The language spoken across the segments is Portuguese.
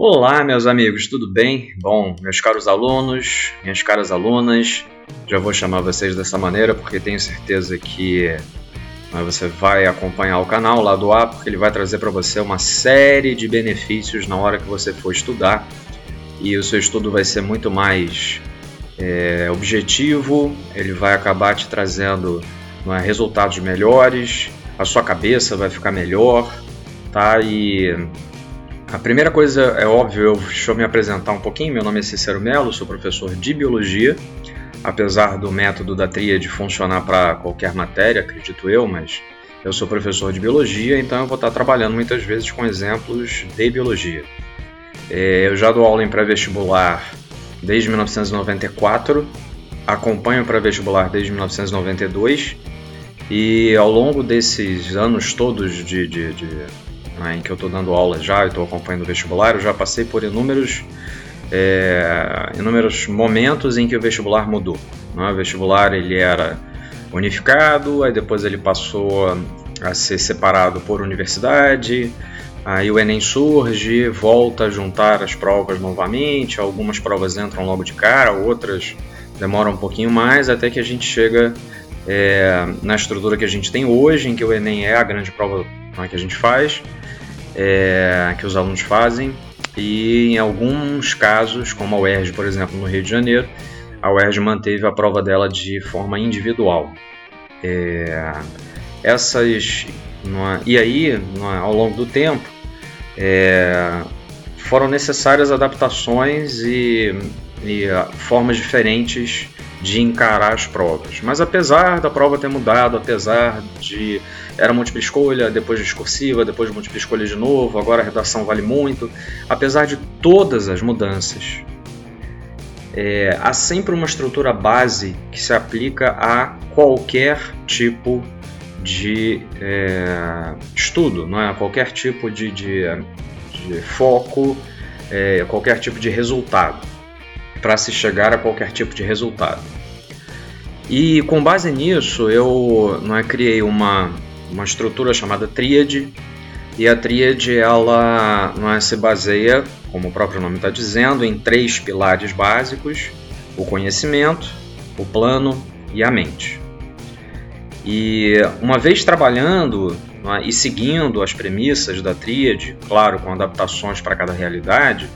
Olá, meus amigos, tudo bem? Bom, meus caros alunos, minhas caras alunas, já vou chamar vocês dessa maneira porque tenho certeza que né, você vai acompanhar o canal lá do A, porque ele vai trazer para você uma série de benefícios na hora que você for estudar e o seu estudo vai ser muito mais é, objetivo, ele vai acabar te trazendo é, resultados melhores, a sua cabeça vai ficar melhor, tá? E a primeira coisa é óbvio, eu, deixa eu me apresentar um pouquinho. Meu nome é Cícero Melo, sou professor de biologia. Apesar do método da tríade funcionar para qualquer matéria, acredito eu, mas eu sou professor de biologia, então eu vou estar trabalhando muitas vezes com exemplos de biologia. É, eu já dou aula em pré-vestibular desde 1994, acompanho pré-vestibular desde 1992 e ao longo desses anos todos de, de, de né, em que eu estou dando aula já, e estou acompanhando o vestibular, eu já passei por inúmeros, é, inúmeros momentos em que o vestibular mudou. Né? O vestibular ele era unificado, aí depois ele passou a ser separado por universidade, aí o Enem surge, volta a juntar as provas novamente, algumas provas entram logo de cara, outras demoram um pouquinho mais, até que a gente chega é, na estrutura que a gente tem hoje, em que o Enem é a grande prova né, que a gente faz, é, que os alunos fazem, e em alguns casos, como a UERJ, por exemplo, no Rio de Janeiro, a UERJ manteve a prova dela de forma individual. É, essas e aí, ao longo do tempo, é, foram necessárias adaptações e, e uh, formas diferentes de encarar as provas. Mas apesar da prova ter mudado, apesar de era múltipla escolha, depois discursiva, depois múltipla escolha de novo, agora a redação vale muito, apesar de todas as mudanças, é, há sempre uma estrutura base que se aplica a qualquer tipo de é, estudo, não é? qualquer tipo de, de, de foco, é, qualquer tipo de resultado para se chegar a qualquer tipo de resultado. E com base nisso, eu não é, criei uma, uma estrutura chamada tríade, e a tríade ela não é, se baseia, como o próprio nome está dizendo, em três pilares básicos: o conhecimento, o plano e a mente. E uma vez trabalhando é, e seguindo as premissas da tríade, claro, com adaptações para cada realidade,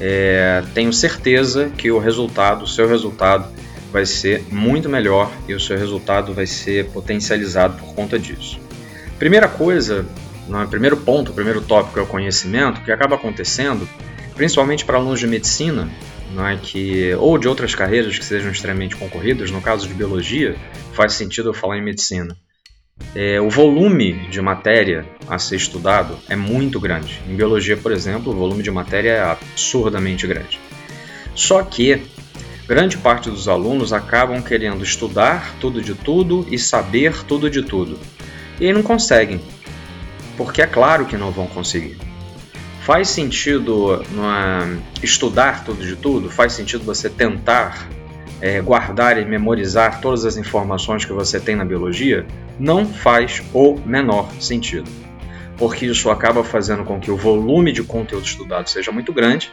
é, tenho certeza que o resultado, o seu resultado, vai ser muito melhor e o seu resultado vai ser potencializado por conta disso. Primeira coisa, no primeiro ponto, o primeiro tópico é o conhecimento, que acaba acontecendo, principalmente para alunos de medicina, não é que ou de outras carreiras que sejam extremamente concorridas, no caso de biologia, faz sentido eu falar em medicina. É, o volume de matéria a ser estudado é muito grande. Em biologia, por exemplo, o volume de matéria é absurdamente grande. Só que grande parte dos alunos acabam querendo estudar tudo de tudo e saber tudo de tudo. E não conseguem, porque é claro que não vão conseguir. Faz sentido é, estudar tudo de tudo? Faz sentido você tentar é, guardar e memorizar todas as informações que você tem na biologia, não faz o menor sentido. Porque isso acaba fazendo com que o volume de conteúdo estudado seja muito grande.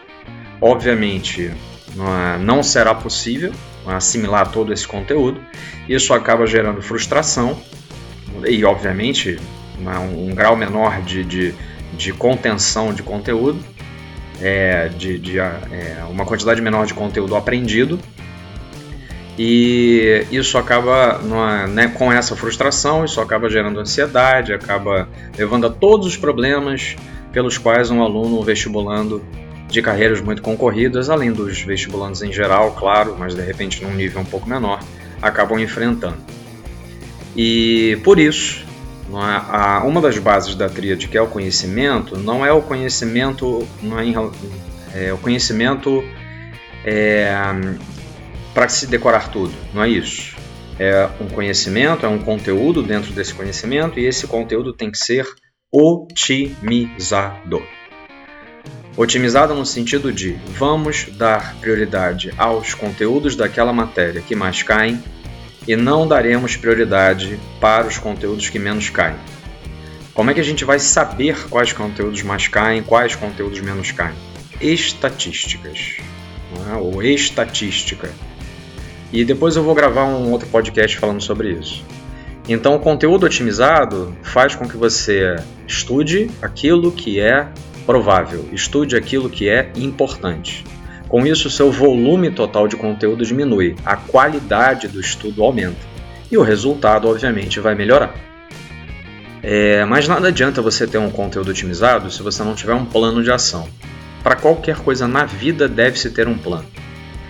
Obviamente, não é, será possível assimilar todo esse conteúdo. Isso acaba gerando frustração e, obviamente, um, um grau menor de, de, de, contenção de conteúdo, é, de, de é, uma quantidade menor de conteúdo aprendido e isso acaba, numa, né, com essa frustração, isso acaba gerando ansiedade, acaba levando a todos os problemas pelos quais um aluno vestibulando de carreiras muito concorridas, além dos vestibulantes em geral, claro, mas de repente num nível um pouco menor, acabam enfrentando. E por isso, é, uma das bases da tríade, que é o conhecimento, não é o conhecimento, não é, é o conhecimento é, para se decorar tudo, não é isso. É um conhecimento, é um conteúdo dentro desse conhecimento e esse conteúdo tem que ser otimizado. Otimizado no sentido de vamos dar prioridade aos conteúdos daquela matéria que mais caem e não daremos prioridade para os conteúdos que menos caem. Como é que a gente vai saber quais conteúdos mais caem, quais conteúdos menos caem? estatísticas, é? ou estatística. E depois eu vou gravar um outro podcast falando sobre isso. Então, o conteúdo otimizado faz com que você estude aquilo que é provável, estude aquilo que é importante. Com isso, seu volume total de conteúdo diminui, a qualidade do estudo aumenta e o resultado, obviamente, vai melhorar. É, mas nada adianta você ter um conteúdo otimizado se você não tiver um plano de ação. Para qualquer coisa na vida deve-se ter um plano.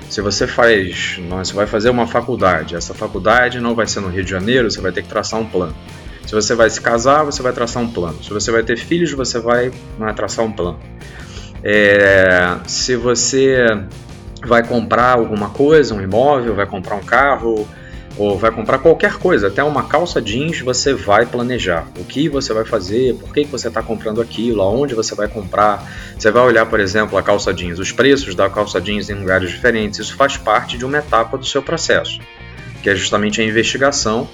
Se você faz, você vai fazer uma faculdade, essa faculdade não vai ser no Rio de Janeiro, você vai ter que traçar um plano. Se você vai se casar, você vai traçar um plano. Se você vai ter filhos, você vai, vai traçar um plano. É, se você vai comprar alguma coisa, um imóvel, vai comprar um carro, ou vai comprar qualquer coisa, até uma calça jeans, você vai planejar o que você vai fazer, por que você está comprando aquilo, aonde você vai comprar. Você vai olhar, por exemplo, a calça jeans, os preços da calça jeans em lugares diferentes. Isso faz parte de uma etapa do seu processo, que é justamente a investigação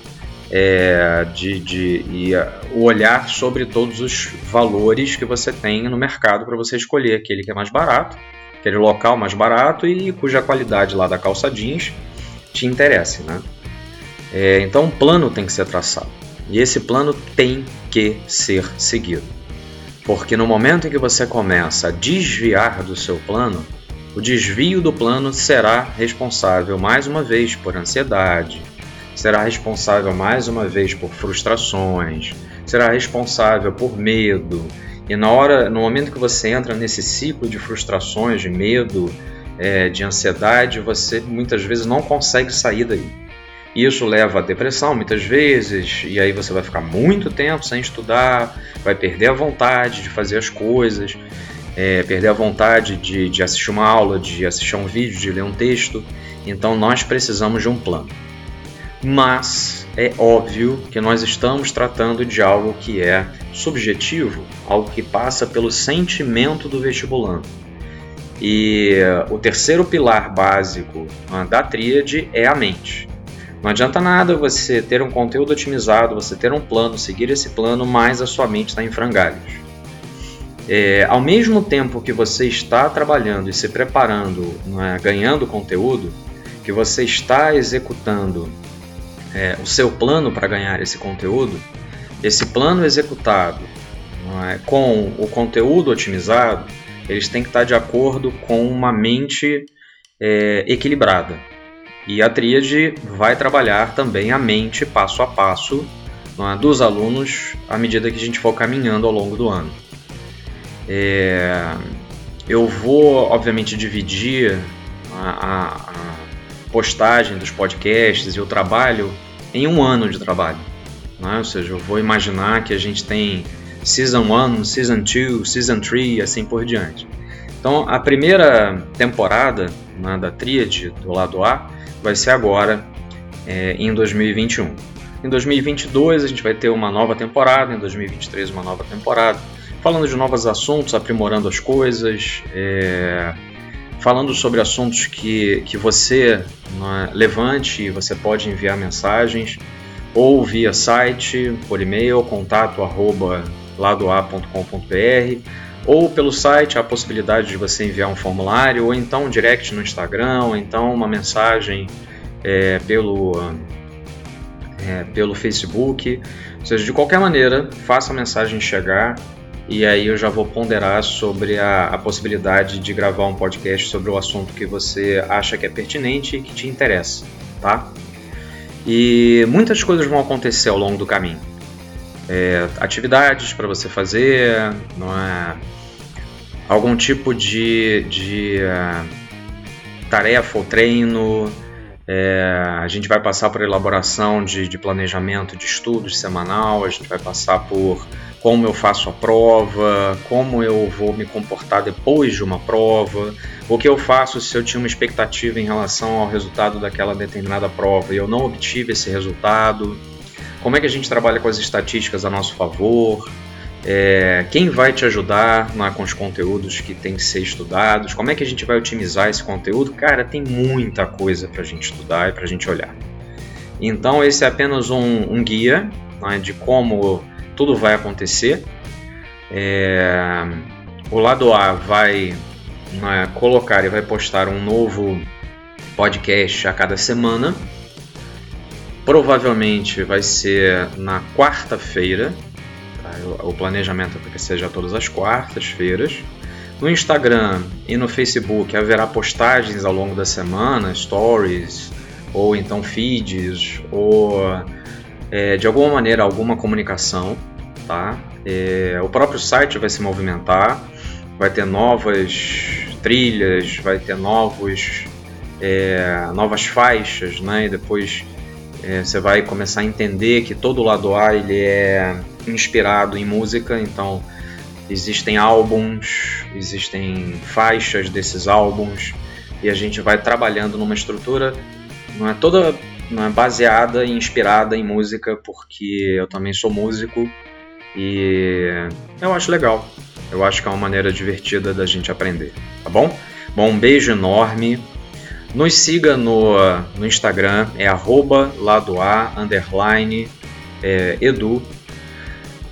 é, de, de, e o olhar sobre todos os valores que você tem no mercado para você escolher aquele que é mais barato, aquele local mais barato e cuja qualidade lá da calça jeans te interesse, né? É, então, um plano tem que ser traçado. E esse plano tem que ser seguido. Porque no momento em que você começa a desviar do seu plano, o desvio do plano será responsável mais uma vez por ansiedade, será responsável mais uma vez por frustrações, será responsável por medo. E na hora, no momento que você entra nesse ciclo de frustrações, de medo, é, de ansiedade, você muitas vezes não consegue sair daí. Isso leva à depressão muitas vezes, e aí você vai ficar muito tempo sem estudar, vai perder a vontade de fazer as coisas, é, perder a vontade de, de assistir uma aula, de assistir um vídeo, de ler um texto. Então nós precisamos de um plano. Mas é óbvio que nós estamos tratando de algo que é subjetivo, algo que passa pelo sentimento do vestibulando. E o terceiro pilar básico ah, da tríade é a mente. Não adianta nada você ter um conteúdo otimizado, você ter um plano, seguir esse plano, mas a sua mente está em frangalhos. É, ao mesmo tempo que você está trabalhando e se preparando, é, ganhando conteúdo, que você está executando é, o seu plano para ganhar esse conteúdo, esse plano executado é, com o conteúdo otimizado, eles têm que estar de acordo com uma mente é, equilibrada. E a tríade vai trabalhar também a mente passo a passo é, dos alunos à medida que a gente for caminhando ao longo do ano. É, eu vou, obviamente, dividir a, a, postagem dos podcasts e o trabalho em um ano de trabalho. Né? Ou seja, eu vou imaginar que a gente tem Season 1, Season 2, Season 3 e assim por diante. Então, a primeira temporada né, da tríade do lado A vai ser agora é, em 2021. Em 2022 a gente vai ter uma nova temporada, em 2023 uma nova temporada, falando de novos assuntos, aprimorando as coisas, é, falando sobre assuntos que, que você é, levante você pode enviar mensagens ou via site, por e-mail, contato arroba ladoa.com.br ou pelo site a possibilidade de você enviar um formulário, ou então um direct no Instagram, ou então uma mensagem é, pelo, é, pelo Facebook. Ou seja, de qualquer maneira, faça a mensagem chegar e aí eu já vou ponderar sobre a, a possibilidade de gravar um podcast sobre o assunto que você acha que é pertinente e que te interessa, tá? E muitas coisas vão acontecer ao longo do caminho é, atividades para você fazer, não é? algum tipo de, de uh, tarefa ou treino. É, a gente vai passar por elaboração de, de, planejamento de estudos semanal, a gente vai passar por como eu faço a prova, como eu vou me comportar depois de uma prova, o que eu faço se eu tinha uma expectativa em relação ao resultado daquela determinada prova e eu não obtive esse resultado. Como é que a gente trabalha com as estatísticas a nosso favor, é, quem vai te ajudar né, com os conteúdos que tem que ser estudados, como é que a gente vai otimizar esse conteúdo. Cara, tem muita coisa para a gente estudar e para a gente olhar. Então, esse é apenas um, um guia né, de como tudo vai acontecer. É, o lado A vai né, colocar e vai postar um novo podcast a cada semana. Provavelmente vai ser na quarta-feira. Tá? O planejamento é que seja todas as quartas-feiras. No Instagram e no Facebook haverá postagens ao longo da semana, stories, ou então feeds, ou é, de alguma maneira alguma comunicação. Tá? É, o próprio site vai se movimentar, vai ter novas trilhas, vai ter novos, é, novas faixas, né? E depois é, você vai começar a entender que todo lado A ele é inspirado em música, então existem álbuns, existem faixas desses álbuns e a gente vai trabalhando numa estrutura não é toda não é baseada e inspirada em música porque eu também sou músico e eu acho legal. Eu acho que é uma maneira divertida da gente aprender, tá bom? Bom, um beijo enorme. Nos siga no, no Instagram, é arroba underline, é, edu.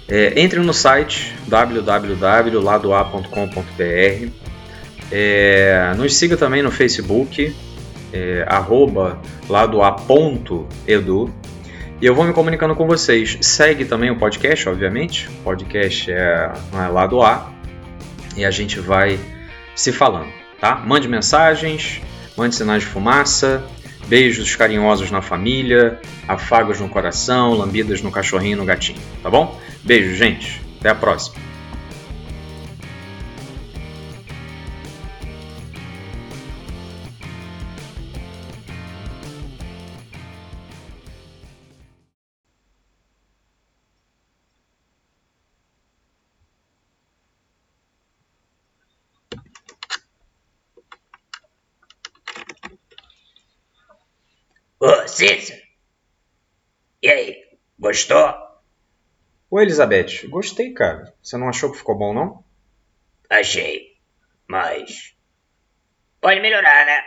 É, entre no site www.ladoa.com.br. É, nos siga também no Facebook, é, arroba ladoa.edu. E eu vou me comunicando com vocês. Segue também o podcast, obviamente. O podcast é, é lá do A. E a gente vai se falando, tá? Mande mensagens, mande sinais de fumaça, beijos carinhosos na família, afagos no coração, lambidas no cachorrinho e no gatinho, tá bom? Beijo, gente. Até a próxima. Ô, Cícero! E aí, gostou? Oi, Elizabeth. Gostei, cara. Você não achou que ficou bom, não? Achei. Mas. Pode melhorar, né?